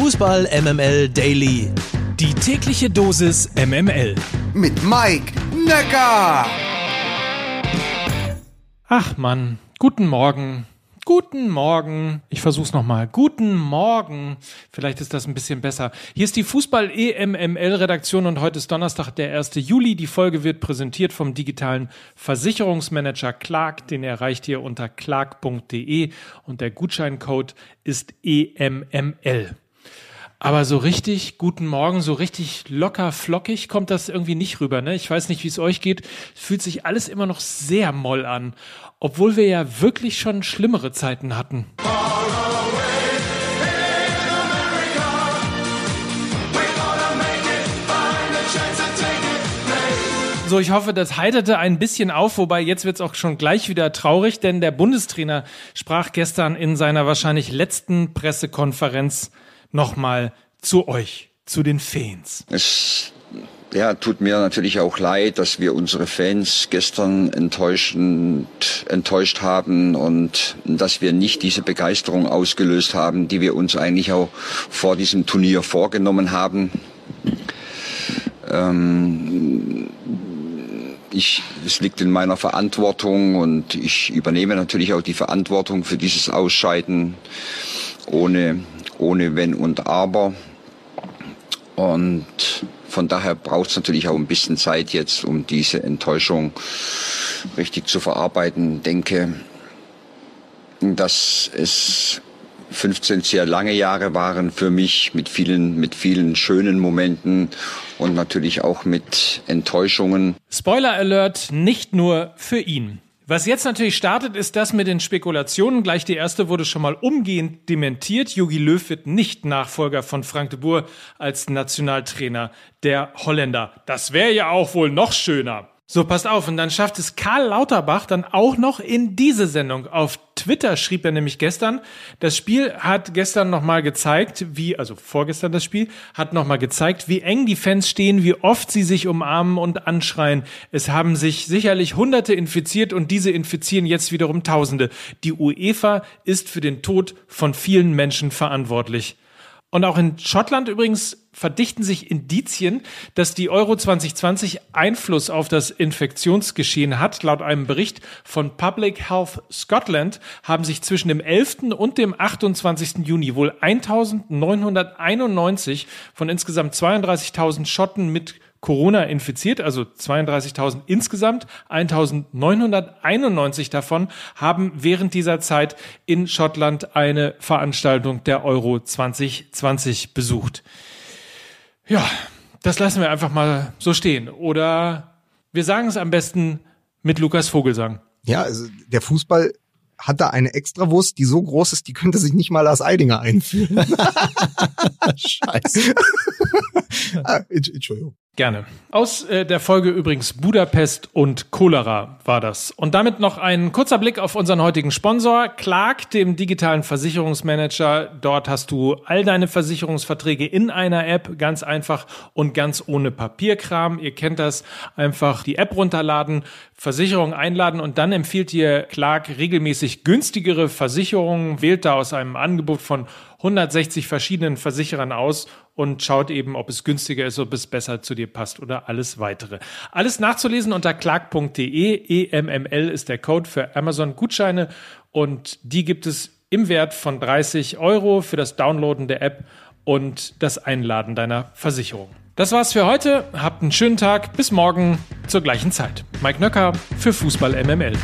Fußball MML Daily. Die tägliche Dosis MML. Mit Mike Necker. Ach Mann, guten Morgen. Guten Morgen. Ich versuch's nochmal. Guten Morgen. Vielleicht ist das ein bisschen besser. Hier ist die Fußball-EMML-Redaktion und heute ist Donnerstag, der 1. Juli. Die Folge wird präsentiert vom digitalen Versicherungsmanager Clark. Den erreicht ihr unter clark.de und der Gutscheincode ist EMML. Aber so richtig guten Morgen, so richtig locker flockig kommt das irgendwie nicht rüber. Ne? Ich weiß nicht, wie es euch geht. Fühlt sich alles immer noch sehr moll an, obwohl wir ja wirklich schon schlimmere Zeiten hatten. So, ich hoffe, das heiterte ein bisschen auf, wobei jetzt wird's auch schon gleich wieder traurig, denn der Bundestrainer sprach gestern in seiner wahrscheinlich letzten Pressekonferenz nochmal zu euch, zu den Fans. Es ja, tut mir natürlich auch leid, dass wir unsere Fans gestern enttäuschend, enttäuscht haben und dass wir nicht diese Begeisterung ausgelöst haben, die wir uns eigentlich auch vor diesem Turnier vorgenommen haben. Ähm, ich, es liegt in meiner Verantwortung und ich übernehme natürlich auch die Verantwortung für dieses Ausscheiden ohne, ohne Wenn und Aber. Und von daher braucht es natürlich auch ein bisschen Zeit jetzt, um diese Enttäuschung richtig zu verarbeiten. Denke, dass es 15 sehr lange Jahre waren für mich mit vielen, mit vielen schönen Momenten und natürlich auch mit Enttäuschungen. Spoiler Alert, nicht nur für ihn. Was jetzt natürlich startet, ist das mit den Spekulationen. Gleich die erste wurde schon mal umgehend dementiert. Jogi Löw wird nicht Nachfolger von Frank de Boer als Nationaltrainer der Holländer. Das wäre ja auch wohl noch schöner. So, passt auf. Und dann schafft es Karl Lauterbach dann auch noch in diese Sendung. Auf Twitter schrieb er nämlich gestern, das Spiel hat gestern nochmal gezeigt, wie, also vorgestern das Spiel, hat nochmal gezeigt, wie eng die Fans stehen, wie oft sie sich umarmen und anschreien. Es haben sich sicherlich Hunderte infiziert und diese infizieren jetzt wiederum Tausende. Die UEFA ist für den Tod von vielen Menschen verantwortlich. Und auch in Schottland übrigens verdichten sich Indizien, dass die Euro 2020 Einfluss auf das Infektionsgeschehen hat. Laut einem Bericht von Public Health Scotland haben sich zwischen dem 11. und dem 28. Juni wohl 1991 von insgesamt 32.000 Schotten mit Corona infiziert, also 32.000 insgesamt. 1.991 davon haben während dieser Zeit in Schottland eine Veranstaltung der Euro 2020 besucht. Ja, das lassen wir einfach mal so stehen. Oder wir sagen es am besten mit Lukas Vogelsang. Ja, also der Fußball hat da eine Extrawurst, die so groß ist, die könnte sich nicht mal als Eidinger einführen. Scheiße. Ah, Entschuldigung. Gerne. Aus äh, der Folge übrigens Budapest und Cholera war das. Und damit noch ein kurzer Blick auf unseren heutigen Sponsor, Clark, dem digitalen Versicherungsmanager. Dort hast du all deine Versicherungsverträge in einer App, ganz einfach und ganz ohne Papierkram. Ihr kennt das. Einfach die App runterladen, Versicherung einladen und dann empfiehlt dir Clark regelmäßig günstigere Versicherungen, wählt da aus einem Angebot von 160 verschiedenen Versicherern aus und schaut eben, ob es günstiger ist, ob es besser zu dir passt oder alles weitere. Alles nachzulesen unter clark.de. EMML ist der Code für Amazon Gutscheine und die gibt es im Wert von 30 Euro für das Downloaden der App und das Einladen deiner Versicherung. Das war's für heute. Habt einen schönen Tag. Bis morgen zur gleichen Zeit. Mike Nöcker für Fußball MML.